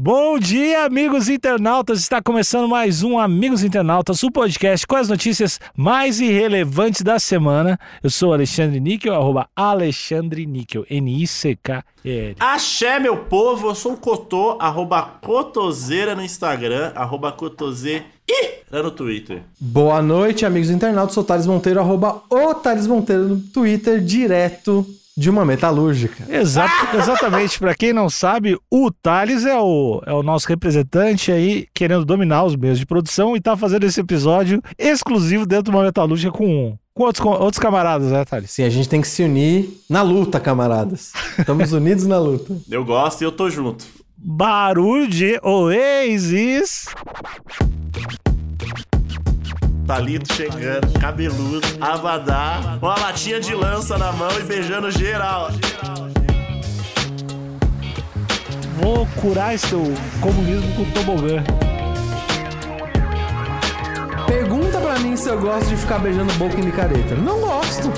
Bom dia, amigos internautas! Está começando mais um Amigos Internautas, o podcast com as notícias mais irrelevantes da semana. Eu sou Alexandre Níquel, arroba Alexandre Níquel, N-I-C-K-E-L. Axé, meu povo, eu sou o Cotô, arroba Cotoseira no Instagram, arroba Cotoseira no Twitter. Boa noite, amigos internautas. Sou Thales Monteiro, arroba o Thales Monteiro no Twitter, direto de uma metalúrgica. Exato, exatamente. Para quem não sabe, o Thales é o, é o nosso representante aí, querendo dominar os meios de produção e tá fazendo esse episódio exclusivo dentro de uma metalúrgica com, com outros, com outros camaradas, né, Thales? Sim, a gente tem que se unir na luta, camaradas. Estamos unidos na luta. Eu gosto e eu tô junto. Barulho de Oasis. Talito chegando, cabeludo, avadar, uma latinha de lança na mão e beijando geral. Vou curar esse teu comunismo com tobogã. Pergunta pra mim se eu gosto de ficar beijando boca em micareta. Não gosto.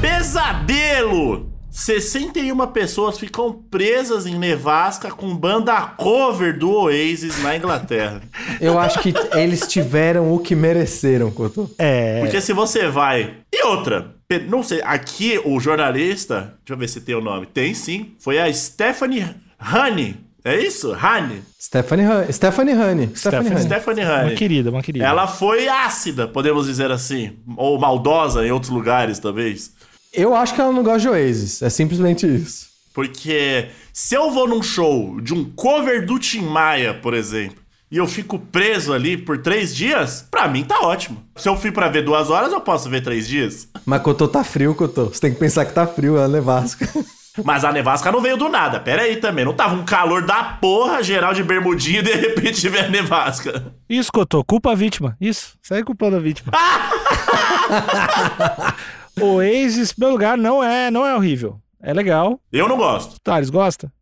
Pesadelo! 61 pessoas ficam presas em nevasca com banda cover do Oasis na Inglaterra. Eu acho que eles tiveram o que mereceram, Couto. É. Porque se você vai. E outra, não sei, aqui o jornalista, deixa eu ver se tem o nome. Tem sim. Foi a Stephanie Honey. É isso? Honey. Stephanie, Han- Stephanie Honey. Stephanie Stephanie- Honey. Stephanie Uma Honey. querida, uma querida. Ela foi ácida, podemos dizer assim. Ou maldosa em outros lugares, talvez. Eu acho que ela não gosta de Oasis. É simplesmente isso. Porque se eu vou num show de um cover do Tim Maia, por exemplo, e eu fico preso ali por três dias, pra mim tá ótimo. Se eu fui pra ver duas horas, eu posso ver três dias. Mas Cotô tá frio, Cotô. Você tem que pensar que tá frio, é a nevasca. Mas a nevasca não veio do nada. Pera aí também. Não tava um calor da porra, geral de bermudinha e de repente veio a nevasca. Isso, Cotô, culpa a vítima. Isso, sai culpando a vítima. Oasis, primeiro lugar, não é, não é horrível. É legal. Eu não gosto. Thales, gosta?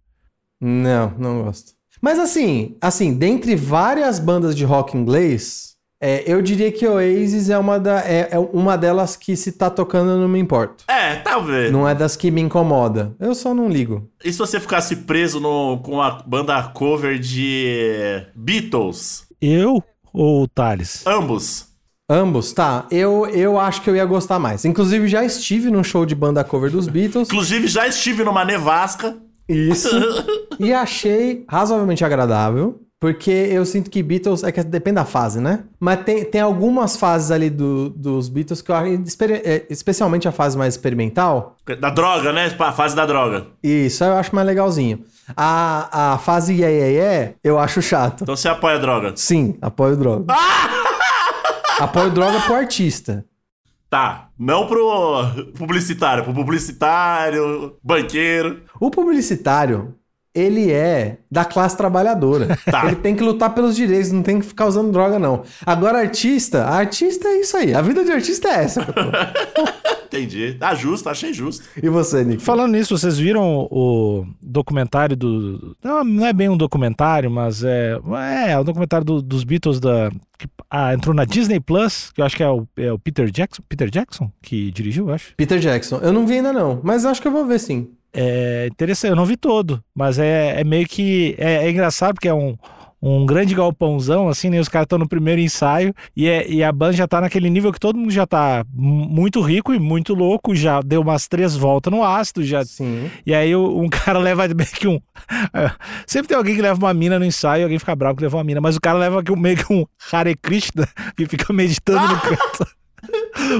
Não, não gosto. Mas assim, assim, dentre várias bandas de rock inglês, é, eu diria que Oasis é uma, da, é, é uma delas que se tá tocando eu não me importo. É, talvez. Não é das que me incomoda. Eu só não ligo. E se você ficasse preso no, com a banda cover de Beatles? Eu ou o Thales? Ambos. Ambos, tá. Eu, eu acho que eu ia gostar mais. Inclusive, já estive num show de banda cover dos Beatles. Inclusive, já estive numa nevasca. Isso. e achei razoavelmente agradável. Porque eu sinto que Beatles, é que depende da fase, né? Mas tem, tem algumas fases ali do- dos Beatles que eu acho, é, especialmente a fase mais experimental. Da droga, né? A fase da droga. Isso, eu acho mais legalzinho. A, a fase yeah, yeah, yeah, eu acho chato. Então você apoia a droga. Sim, apoio droga. Apoio droga pro artista. Tá. Não pro publicitário. Pro publicitário, banqueiro. O publicitário, ele é da classe trabalhadora. Tá. Ele tem que lutar pelos direitos, não tem que ficar usando droga, não. Agora, artista, artista é isso aí. A vida de artista é essa. Entendi. Tá justo, achei justo. e você, Nick? Falando nisso, vocês viram o documentário do. Não, não é bem um documentário, mas é. É, é um documentário do- dos Beatles da. Que, ah, entrou na Disney Plus, que eu acho que é o, é o Peter Jackson. Peter Jackson que dirigiu, eu acho. Peter Jackson. Eu não vi ainda, não. Mas acho que eu vou ver, sim. É interessante, eu não vi todo, mas é, é meio que. É, é engraçado porque é um, um grande galpãozão, assim, né? Os caras estão no primeiro ensaio e, é- e a banda já tá naquele nível que todo mundo já tá mu- muito rico e muito louco, já deu umas três voltas no ácido, já. Sim. E aí um cara leva meio que um. Sempre tem alguém que leva uma mina no ensaio e alguém fica bravo que levou uma mina, mas o cara leva meio que um Hare Krishna que fica meditando no canto.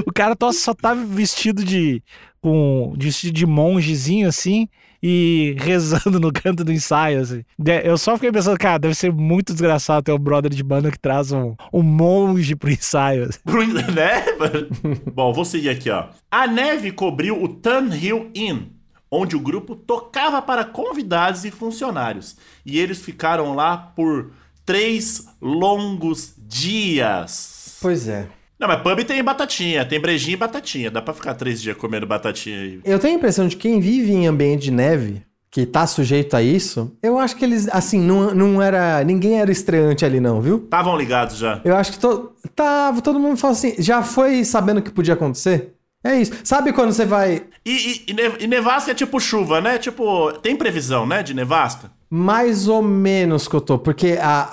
O cara só tá vestido de. Com. de vestido de mongezinho assim. E rezando no canto do ensaio, assim. De- Eu só fiquei pensando, cara, deve ser muito desgraçado ter um brother de banda que traz um, um monge pro ensaio. assim. Pro- né? Bom, vou seguir aqui, ó. A neve cobriu o Turnhill Inn, onde o grupo tocava para convidados e funcionários. E eles ficaram lá por três longos dias. Pois é. Não, mas pub tem batatinha, tem brejinha e batatinha. Dá pra ficar três dias comendo batatinha aí. Eu tenho a impressão de que quem vive em ambiente de neve, que tá sujeito a isso, eu acho que eles, assim, não, não era. Ninguém era estreante ali, não, viu? Estavam ligados já. Eu acho que to, tava, todo mundo falou assim, já foi sabendo que podia acontecer? É isso. Sabe quando você vai. E, e, e, ne- nevasca é tipo chuva, né? Tipo, tem previsão, né, de nevasca? Mais ou menos que eu tô, porque a,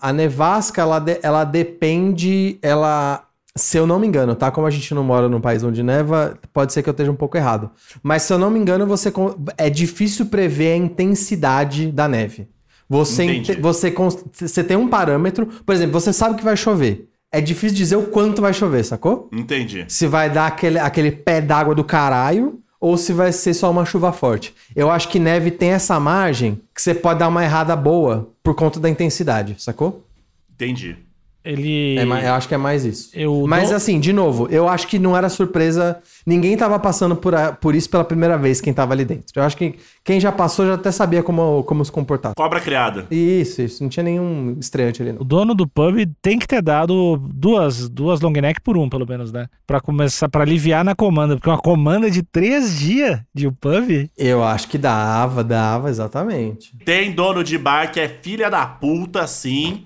a, a nevasca, ela, de- ela depende, ela, se eu não me engano, tá? Como a gente não mora num país onde neva, pode ser que eu esteja um pouco errado. Mas se eu não me engano, você é difícil prever a intensidade da neve. Você, Entendi. você, você tem um parâmetro, por exemplo, você sabe que vai chover. É difícil dizer o quanto vai chover, sacou? Entendi. se vai dar aquele, aquele pé d'água do caralho ou se vai ser só uma chuva forte. Eu acho que neve tem essa margem que você pode dar uma errada boa por conta da intensidade, sacou? Entendi. Ele. É eu acho que é mais isso. Eu Mas dou- assim, de novo, eu acho que não era surpresa. Ninguém tava passando por, a- por isso pela primeira vez, quem tava ali dentro. Eu acho que quem já passou já até sabia como, como se comportar. Cobra criada. Isso, isso. Não tinha nenhum estreante ali, O não. dono do pub tem que ter dado duas, duas long neck por um, pelo menos, né? Pra começar, para aliviar na comanda. Porque uma comanda de três dias de um pub. Eu acho que dava, dava, exatamente. Tem dono de bar que é filha da puta, sim.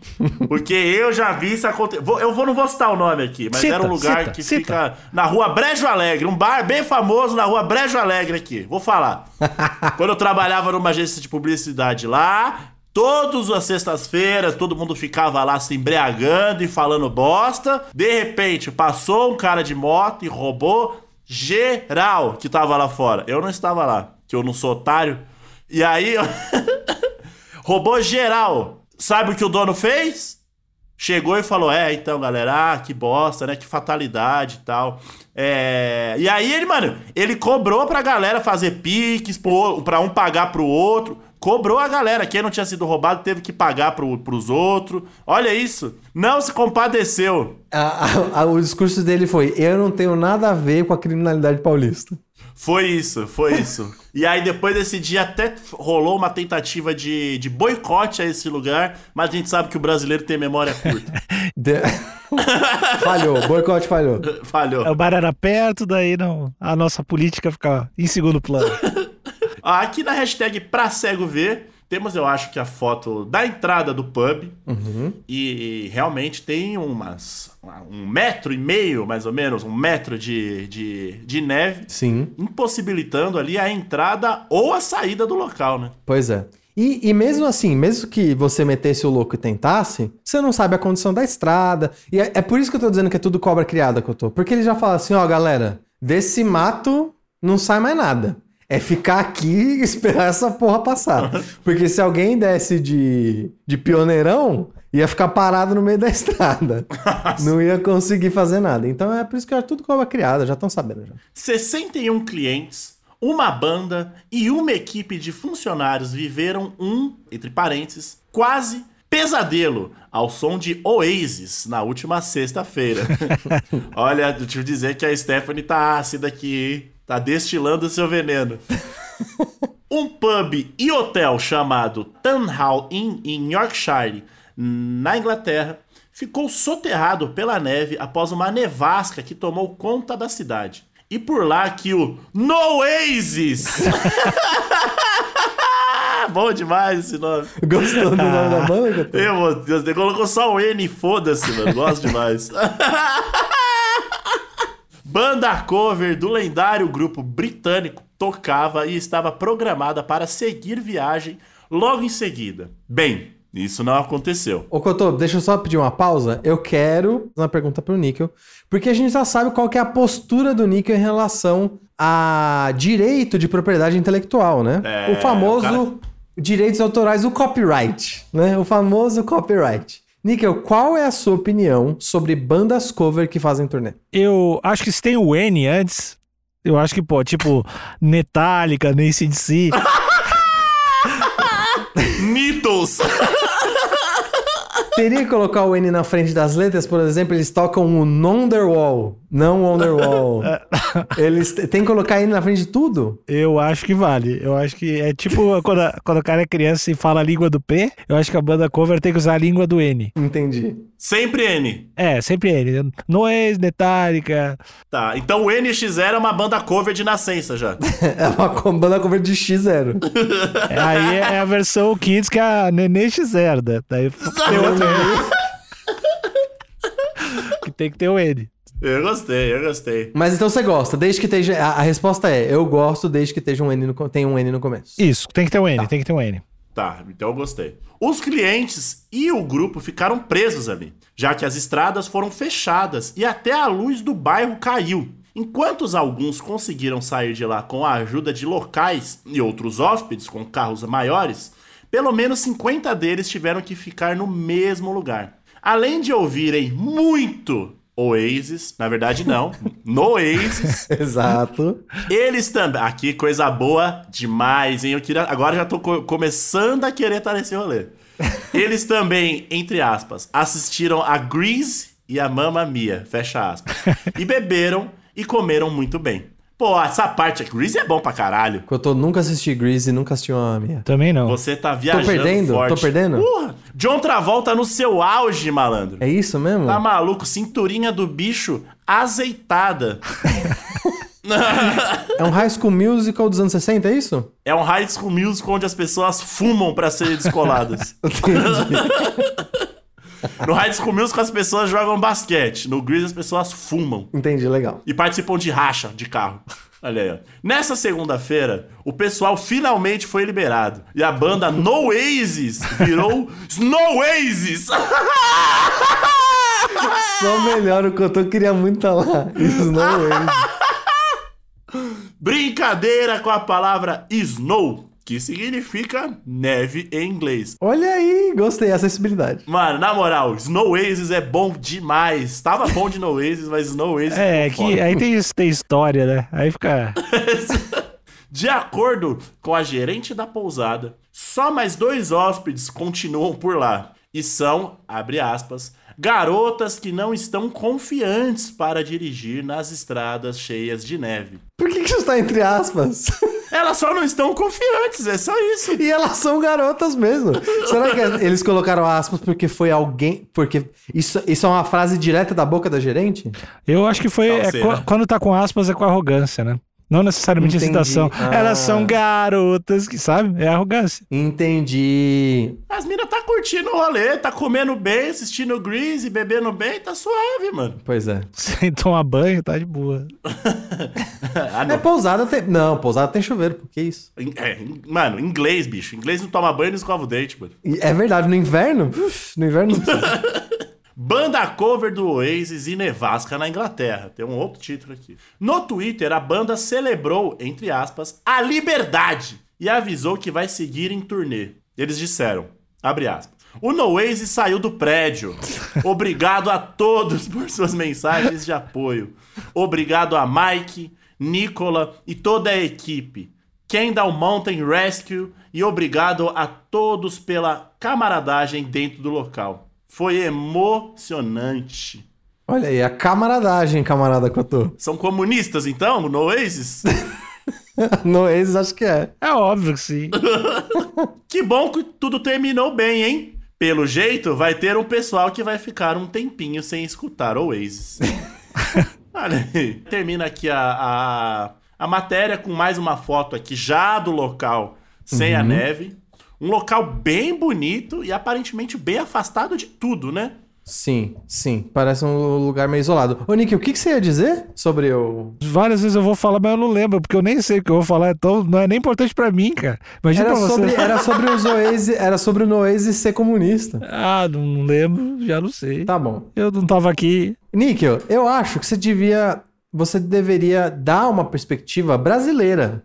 Porque eu já vi isso acontecer. Vou- Eu vou, não vou citar o nome aqui, mas Cita, era um lugar cita, que cita. fica na rua Brejo Alegre. Um bar bem famoso na rua Brejo Alegre aqui. Vou falar. Quando eu trabalhava numa agência de publicidade lá, todas as sextas-feiras, todo mundo ficava lá se embriagando e falando bosta. De repente, passou um cara de moto e roubou geral que tava lá fora. Eu não estava lá, que eu não sou otário. E aí, roubou geral. Sabe o que o dono fez? Chegou e falou: É, então, galera, ah, que bosta, né? Que fatalidade e tal. É... E aí ele, mano, ele cobrou pra galera fazer piques, pra um pagar pro outro. Cobrou a galera. Quem não tinha sido roubado teve que pagar pro, pros outros. Olha isso. Não se compadeceu. A- a- a- o discurso dele foi: Eu não tenho nada a ver com a criminalidade paulista. Foi isso, foi isso. E aí, depois desse dia, até rolou uma tentativa de, de boicote a esse lugar, mas a gente sabe que o brasileiro tem memória curta. De- falhou, boicote falhou. Falhou. O bar era perto, daí não, a nossa política fica em segundo plano. Ah, Aqui na hashtag pra cego ver, temos, eu acho que a foto da entrada do pub. E realmente tem umas. um metro e meio, mais ou menos, um metro de, de, de neve, Sim, impossibilitando ali a entrada ou a saída do local, né? pois é. E, e mesmo assim, mesmo que você metesse o louco e tentasse, você não sabe a condição da estrada. E é, é por isso que eu tô dizendo que é tudo cobra criada que eu tô. Porque ele já fala assim: ó, galera, desse mato não sai mais nada. É ficar aqui e esperar essa porra passar. Porque se alguém desse de, de pioneirão, ia ficar parado no meio da estrada. Não ia conseguir fazer nada. Então é por isso que é tudo cobra criada, já estão sabendo já. 61 clientes, uma banda e uma equipe de funcionários viveram um, entre parênteses, quase pesadelo ao som de Oasis na última sexta-feira. Olha, deixa eu dizer que a Stephanie tá ácida aqui, hein? Tá destilando seu veneno. Um pub e hotel chamado Tunhall Inn em Yorkshire, na Inglaterra, ficou soterrado pela neve após uma nevasca que tomou conta da cidade. E por lá que o Noasis! Bom demais esse nome. Gostou do nome da banda? Meu Deus, colocou só o N, foda-se, mano. Gosto demais. Banda cover do lendário grupo britânico tocava e estava programada para seguir viagem logo em seguida. Bem, isso não aconteceu. Ô, Cotô, deixa eu só pedir uma pausa. Eu quero fazer uma pergunta pro Níquel, porque a gente já sabe qual é a postura do Níquel em relação a direito de propriedade intelectual, né? É, o famoso o direitos autorais, o copyright, né? O famoso copyright. Níquel, qual é a sua opinião sobre bandas cover que fazem turnê? Eu acho que se tem o N antes, eu acho que pode. Tipo, Metallica, NACDC. Beatles! Teria que colocar o N na frente das letras, por exemplo, eles tocam o Wonderwall, não Wonderwall. eles t- tem que colocar N na frente de tudo? Eu acho que vale. Eu acho que é tipo quando, quando o cara é criança e fala a língua do P, eu acho que a banda cover tem que usar a língua do N. Entendi. Sempre N. É, sempre ele. Noês, Metallica. Tá, então o NX0 é uma banda cover de nascença já. É uma banda cover de X0. É, Aí é a versão Kids que é a Nenê X0. né? Daí tem outra que tem que ter o N. Eu gostei, eu gostei. Mas então você gosta, desde que esteja. A, a resposta é: eu gosto desde que esteja um N no, tem um N no começo. Isso, tem que ter o N, tem que ter o N. Tá, então eu gostei. Os clientes e o grupo ficaram presos ali, já que as estradas foram fechadas e até a luz do bairro caiu. Enquanto alguns conseguiram sair de lá com a ajuda de locais e outros hóspedes com carros maiores, pelo menos 50 deles tiveram que ficar no mesmo lugar. Além de ouvirem muito Oasis, na verdade não, no Oasis, Exato. eles também. Aqui, coisa boa demais, hein? Eu queria... Agora já tô co- começando a querer estar nesse rolê. Eles também, entre aspas, assistiram a Grease e a Mamma Mia, fecha aspas. E beberam e comeram muito bem. Pô, essa parte aqui, Grease é bom pra caralho. Eu tô, nunca assisti Grease e nunca assisti uma minha. Também não. Você tá viajando perdendo? forte. Tô perdendo? Porra, John Travolta no seu auge, malandro. É isso mesmo? Tá maluco? Cinturinha do bicho azeitada. É um High School Musical dos anos 60, é isso? É um high school musical onde as pessoas fumam pra serem descoladas. no high school musical as pessoas jogam basquete. No Grease as pessoas fumam. Entendi, legal. E participam de racha de carro. Olha aí, ó. Nessa segunda-feira, o pessoal finalmente foi liberado. E a banda No Oasis virou Snow Oasis. Só melhor o que eu tô, queria muito estar lá. Isso não é. Brincadeira com a palavra snow, que significa neve em inglês. Olha aí, gostei, acessibilidade. Mano, na moral, Snow Oasis é bom demais. Tava bom de No Oasis, mas Snow Oasis É, ficou que foda. aí tem, tem história, né? Aí fica. De acordo com a gerente da pousada, só mais dois hóspedes continuam por lá. E são, abre aspas, garotas que não estão confiantes para dirigir nas estradas cheias de neve. Por que, que isso tá entre aspas? Elas só não estão confiantes, é só isso. E elas são garotas mesmo. Será que eles colocaram aspas porque foi alguém. Porque isso, isso é uma frase direta da boca da gerente? Eu acho que foi. É né? Quando tá com aspas, é com arrogância, né? Não necessariamente Entendi. excitação. Ah. Elas são garotas, que sabe? É arrogância. Entendi. As minas tá curtindo o rolê, tá comendo bem, assistindo Grease, bebendo bem, tá suave, mano. Pois é. Sem tomar banho, tá de boa. Ah, É não. pousada tem. Não, pousada tem chuveiro, por que isso? É, mano, inglês, bicho. Inglês não toma banho e não escova o dente, mano. É verdade, no inverno? Uf, no inverno não precisa. Banda cover do Oasis e Nevasca na Inglaterra. Tem um outro título aqui. No Twitter, a banda celebrou, entre aspas, a liberdade e avisou que vai seguir em turnê. Eles disseram, abre aspas, o Oasis saiu do prédio. Obrigado a todos por suas mensagens de apoio. Obrigado a Mike, Nicola e toda a equipe. Kendall Mountain Rescue e obrigado a todos pela camaradagem dentro do local. Foi emocionante. Olha aí, a camaradagem, camarada Cotô. São comunistas, então, no Oasis? No ex, acho que é. É óbvio que sim. que bom que tudo terminou bem, hein? Pelo jeito, vai ter um pessoal que vai ficar um tempinho sem escutar Oasis. Olha aí. Termina aqui a, a, a matéria com mais uma foto aqui já do local sem a neve. Um local bem bonito e aparentemente bem afastado de tudo, né? Sim, sim. Parece um lugar meio isolado. Ô, Nick, o que, que você ia dizer sobre o. Várias vezes eu vou falar, mas eu não lembro, porque eu nem sei o que eu vou falar, então não é nem importante pra mim, cara. Imagina Era pra você. sobre, era sobre os Oasis, era sobre o Noasis ser comunista. Ah, não, não lembro, já não sei. Tá bom. Eu não tava aqui. Níquel, eu acho que você devia. Você deveria dar uma perspectiva brasileira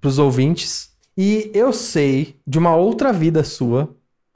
pros ouvintes. E eu sei de uma outra vida sua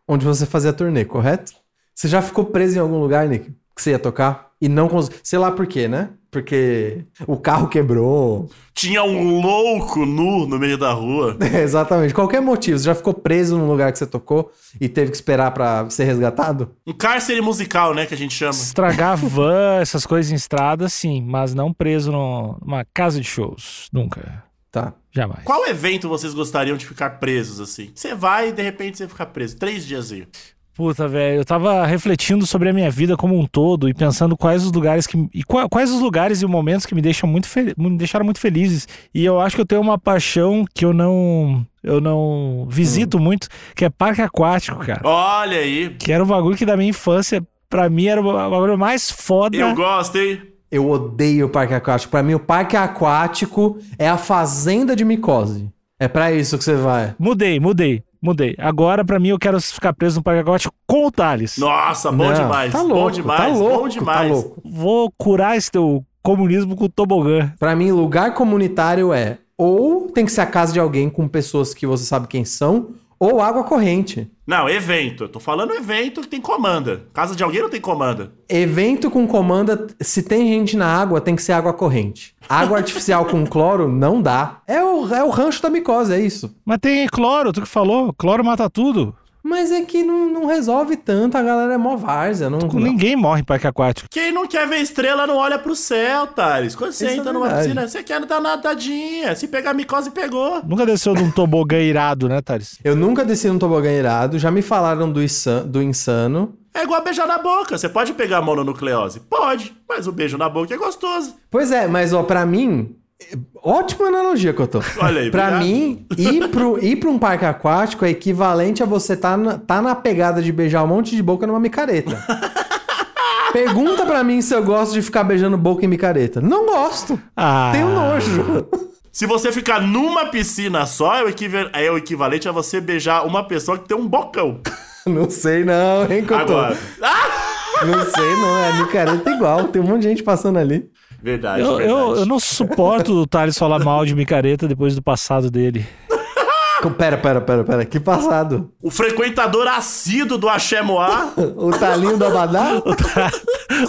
onde você fazia turnê, correto? Você já ficou preso em algum lugar, Nick? Que você ia tocar? E não conseguiu. Sei lá por quê, né? Porque o carro quebrou. Tinha um louco nu no meio da rua. Exatamente. Qualquer motivo. Você já ficou preso num lugar que você tocou e teve que esperar pra ser resgatado? Um cárcere musical, né, que a gente chama. Estragar van, essas coisas em estrada, sim, mas não preso numa casa de shows. Nunca. Tá. Jamais. Qual evento vocês gostariam de ficar presos assim? Você vai e de repente você fica preso. Três dias aí. Puta, velho, eu tava refletindo sobre a minha vida como um todo e pensando quais os lugares que. E qua- quais os lugares e momentos que me deixam muito me deixaram muito felizes. E eu acho que eu tenho uma paixão que eu não. Eu não visito muito, que é parque aquático, cara. Olha aí. Que era um bagulho que da minha infância, pra mim, era o bagulho mais foda. Eu gosto, hein? Eu odeio o parque aquático. Pra mim, o parque aquático é a fazenda de micose. É pra isso que você vai. Mudei, mudei, mudei. Agora, pra mim, eu quero ficar preso no parque aquático com o Thales. Nossa, bom Não, demais. Tá bom louco, demais. tá louco, bom demais. Tá louco. Vou curar esse teu comunismo com o tobogã. Pra mim, lugar comunitário é ou tem que ser a casa de alguém com pessoas que você sabe quem são, ou água corrente. Não, evento. Eu tô falando evento que tem comanda. Casa de alguém não tem comanda. Evento com comanda, se tem gente na água, tem que ser água corrente. Água artificial com cloro não dá. É o, é o rancho da micose, é isso. Mas tem cloro, tu que falou. Cloro mata tudo. Mas é que não, não resolve tanto, a galera é mó várzea. Não, não. Ninguém morre em parque aquático. Quem não quer ver estrela não olha pro céu, Thales. Quando você Isso é entra numa piscina, você quer dar nadadinha. Se pegar micose, pegou. Nunca desceu num tobogã irado, né, Thales? Eu nunca desci num tobogã irado, já me falaram do, insan- do insano. É igual beijar na boca. Você pode pegar a mononucleose? Pode. Mas o beijo na boca é gostoso. Pois é, mas ó, pra mim, ótima analogia que eu tô. Olha aí, Pra obrigado. mim, ir, pro, ir pra um parque aquático é equivalente a você tá na, tá na pegada de beijar um monte de boca numa micareta. Pergunta pra mim se eu gosto de ficar beijando boca em micareta. Não gosto. Ah. Tenho nojo. Se você ficar numa piscina só, é o, é o equivalente a você beijar uma pessoa que tem um bocão. Não sei não, hein, Cotô? Agora. Ah! Não sei não, é micareta igual. Tem um monte de gente passando ali. Verdade, Eu, verdade. eu, eu não suporto o Thales falar mal de micareta depois do passado dele. Pera, pera, pera, pera. Que passado? O frequentador assíduo do Axé Moá. O talinho do Abadá?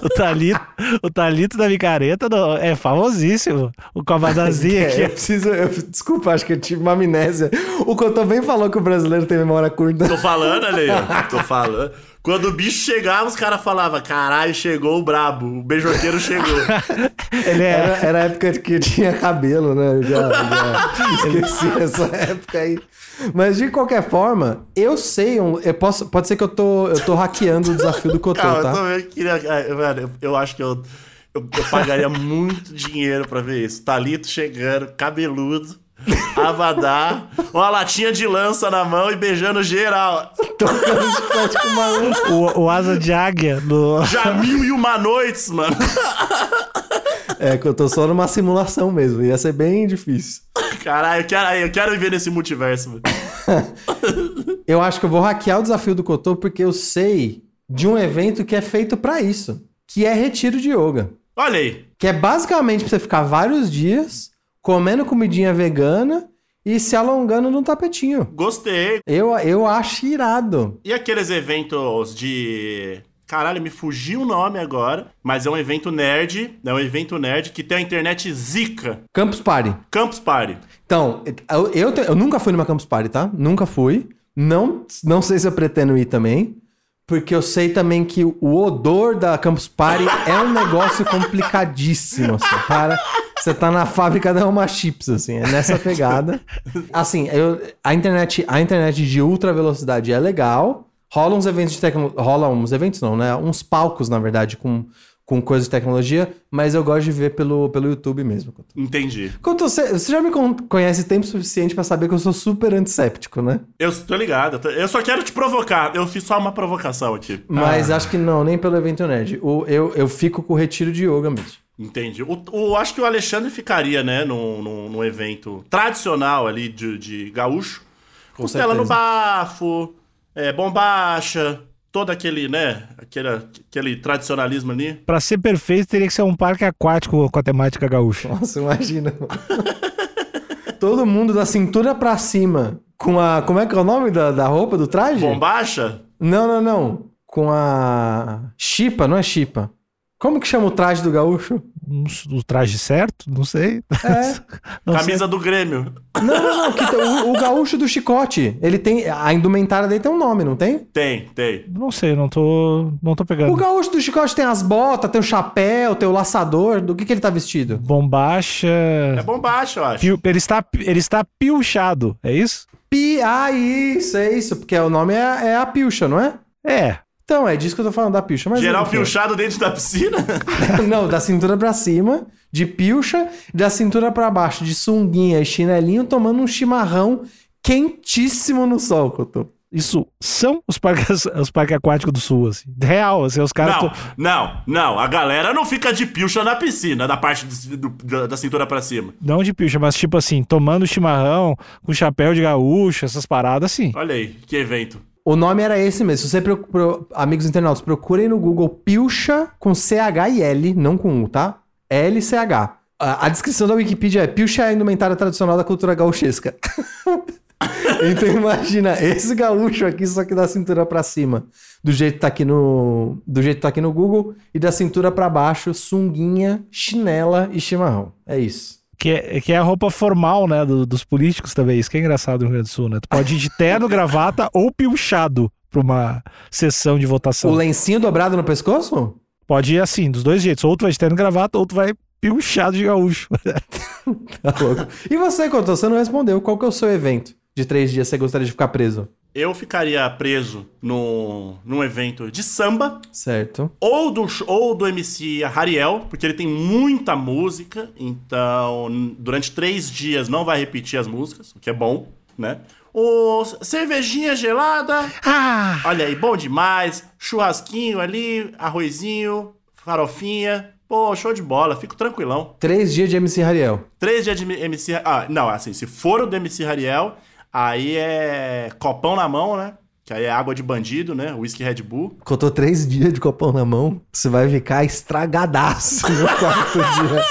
O talito, o talito da micareta não- é famosíssimo. O cobadazinho É, eu aqui. preciso. eu- desculpa, acho que eu tive uma amnésia. O Cotô bem falou que o brasileiro tem memória curta. Tô falando, ali, ó. Tô falando. Quando o bicho chegava, os caras falavam: caralho, chegou o brabo. O beijoqueiro chegou. Ele. Era, era a época que eu tinha cabelo, né? Eu já, já esqueci essa época aí. Mas de qualquer forma, eu sei. um- eu posso, pode ser que eu tô, eu tô hackeando o desafio do Cotô, eu tá? vendo que queria. ah, Mano, eu, eu acho que eu, eu, eu pagaria muito dinheiro pra ver isso. Talito chegando, cabeludo, Avadar, uma latinha de lança na mão e beijando geral. Tocando chiclete com maluco. O, o asa de águia do. Já mil e uma noites, mano. É que eu tô só numa simulação mesmo. Ia ser bem difícil. Caralho, eu quero, eu quero viver nesse multiverso, mano. Eu acho que eu vou hackear o desafio do Cotô porque eu sei de um evento que é feito pra isso, que é retiro de yoga. Olha aí. Que é basicamente pra você ficar vários dias comendo comidinha vegana e se alongando no tapetinho. Gostei. Eu, eu acho irado. E aqueles eventos de. Caralho, me fugiu o nome agora. Mas é um evento nerd. É um evento nerd que tem a internet zica. Campus Party. Campus Party. Então, eu, eu, te- eu nunca fui numa Campus Party, tá? Nunca fui. Não, não sei se eu pretendo ir também. Porque eu sei também que o odor da Campus Party é um negócio complicadíssimo, assim. Cara, você tá na fábrica da Uma Chips, assim. É nessa pegada. Assim, eu, a, internet, a internet de ultra velocidade é legal. Rola uns eventos de tecnologia. Rola uns eventos, não, né? Uns palcos, na verdade, com, com coisas de tecnologia. Mas eu gosto de ver pelo, pelo YouTube mesmo. Entendi. Quanto você, você já me con- conhece tempo suficiente pra saber que eu sou super antisséptico, né? Eu tô ligado. eu só quero te provocar. Eu fiz só uma provocação aqui. Mas acho que não, nem pelo evento nerd. O, eu, eu fico com o retiro de yoga mesmo. Entendi. O, o- acho que o Alexandre ficaria, né, num, num, num evento tradicional ali de, de gaúcho. Com Costela no bafo, é, bombacha, todo aquele, né, aquele, aquele tradicionalismo ali. Pra ser perfeito, teria que ser um parque aquático com a temática gaúcha. Nossa, imagina. Todo mundo da cintura pra cima. Com a. Como é que é o nome da, da roupa, do traje? Bombacha? Não, não, não. Com a. Chipa, não é chipa. Como que chama o traje do gaúcho? O traje certo? Não sei. É. Não sei. Camisa do Grêmio. Não, não, não. que o, o gaúcho do chicote. Ele tem. A indumentária dele tem um nome, não tem? Tem, tem. Não sei, não tô, não tô O pegando. gaúcho do chicote tem as botas, tem o chapéu, tem o laçador. Do que, que ele tá vestido? Bombacha. É bombacha, eu acho. Ele está, ele está pilchado, é isso? Pi, ah, isso, é isso. Porque o nome é, é a pilcha, não é? É. Então, é disso que eu tô falando da pilcha. Mas Geral enfim. piochado dentro da piscina? Não, da cintura pra cima, de pilcha, da cintura pra baixo, de sunguinha e chinelinho, tomando um chimarrão quentíssimo no sol, Cotô. Isso são os parques, os parques aquáticos do sul, assim. Real, assim, os caras. Não, to- não, não. A galera não fica de pilcha na piscina, da parte de- do- da, da cintura pra cima. Não de pilcha, mas tipo assim, tomando chimarrão, com chapéu de gaúcho, essas paradas assim. Olha aí, que evento. O nome era esse mesmo. Se você amigos internautas, procurem no Google Pilcha com CH e L, não com U, tá? L-C-H. A, a descrição da Wikipedia é Pilcha é a indumentária tradicional da cultura gauchesca. então imagina, esse gaúcho aqui, só que da cintura pra cima. Do jeito que tá aqui no, do jeito que tá aqui no Google. E da cintura pra baixo, sunguinha, chinela e chimarrão. É isso. Que é, que é a roupa formal, né, do- dos políticos também. Isso que é engraçado no Rio Grande do Sul, né? Tu pode ir de terno, gravata ou pilchado pra uma sessão de votação. O lencinho dobrado no pescoço? Pode ir assim, dos dois jeitos. Ou tu vai de terno e gravata, ou tu vai pilchado de gaúcho. Tá louco. E você, Cotô, você não respondeu. Qual que é o seu evento de três dias que você gostaria de ficar preso? Eu ficaria preso no, num evento de samba, Certo. ou do, ou do MC Hariel, porque ele tem muita música, então durante três dias não vai repetir as músicas, o que é bom, né? O cervejinha gelada, ah! olha aí, bom demais. Churrasquinho ali, arrozinho, farofinha. Pô, show de bola, fico tranquilão. Três dias de MC Rariel. Três dias de MC. Ah, não, assim, se for o do MC Hariel, aí é copão na mão, né? Que aí é água de bandido, né? Whisky Red Bull. Contou três dias de copão na mão, você vai ficar estragadaço no quarto dia.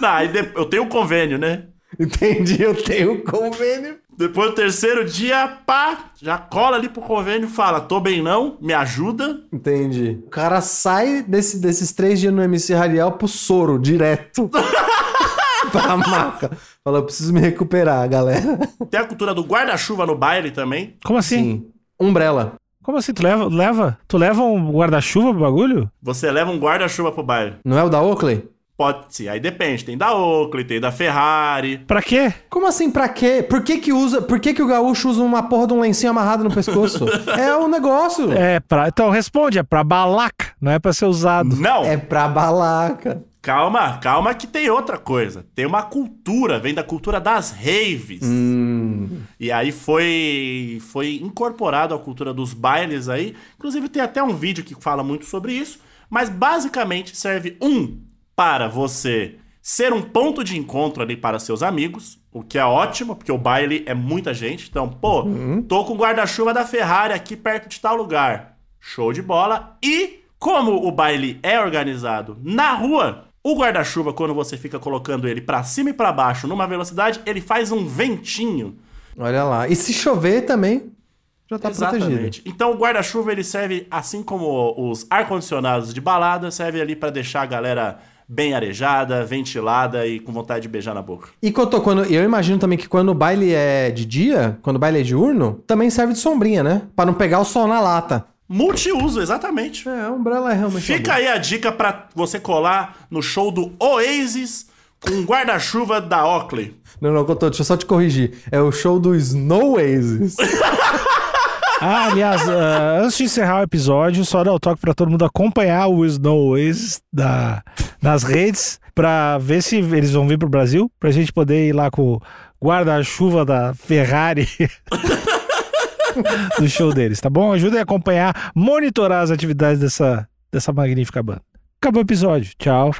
Não, aí eu tenho um convênio, né? Entendi, eu tenho convênio. Depois do terceiro dia, pá, já cola ali pro convênio fala: tô bem não, me ajuda. Entendi. O cara sai desse- desses três dias no MC Rariel pro soro, direto. pra maca. Fala, eu preciso me recuperar, galera. Tem a cultura do guarda-chuva no baile também. Como assim? Sim. Umbrella. Como assim? Tu leva, leva? Tu leva um guarda-chuva pro bagulho? Você leva um guarda-chuva pro baile. Não é o da Oakley? Pode ser, aí depende. Tem da Oakley, tem da Ferrari. Pra quê? Como assim, pra quê? Por que que usa... Por que que o gaúcho usa uma porra de um lencinho amarrado no pescoço? é o negócio. É pra. Então responde, é pra balaca, não é pra ser usado. Não, É pra balaca. Calma, calma que tem outra coisa. Tem uma cultura, vem da cultura das raves. Hum. E aí foi foi incorporado à cultura dos bailes aí. Inclusive tem até um vídeo que fala muito sobre isso, mas basicamente serve um para você ser um ponto de encontro ali para seus amigos, o que é ótimo, porque o baile é muita gente. Então, pô, tô com o guarda-chuva da Ferrari aqui perto de tal lugar. Show de bola. E como o baile é organizado na rua, o guarda-chuva quando você fica colocando ele para cima e para baixo numa velocidade, ele faz um ventinho Olha lá. E se chover também, já tá protegido. Exatamente. Então o guarda-chuva ele serve, assim como os ar-condicionados de balada, serve ali pra deixar a galera bem arejada, ventilada e com vontade de beijar na boca. E Cotô, quando, eu imagino também que quando o baile é de dia, quando o baile é diurno, também serve de sombrinha, né? Pra não pegar o sol na lata. Multiuso, exatamente. É, a Umbrella é realmente Fica aí a dica pra você colar no show do Oasis com um guarda-chuva da Oakley. Não, não, Cotô, deixa eu só te corrigir. É o show do Snow Oasis. Ah, aliás, ah, antes de encerrar o episódio, só dar o toque pra todo mundo acompanhar o Snow Oasis da, nas redes pra ver se eles vão vir pro Brasil, pra gente poder ir lá com o guarda-chuva da Ferrari do show deles, tá bom? Ajudem a acompanhar, monitorar as atividades dessa, dessa magnífica banda. Acabou o episódio. Tchau.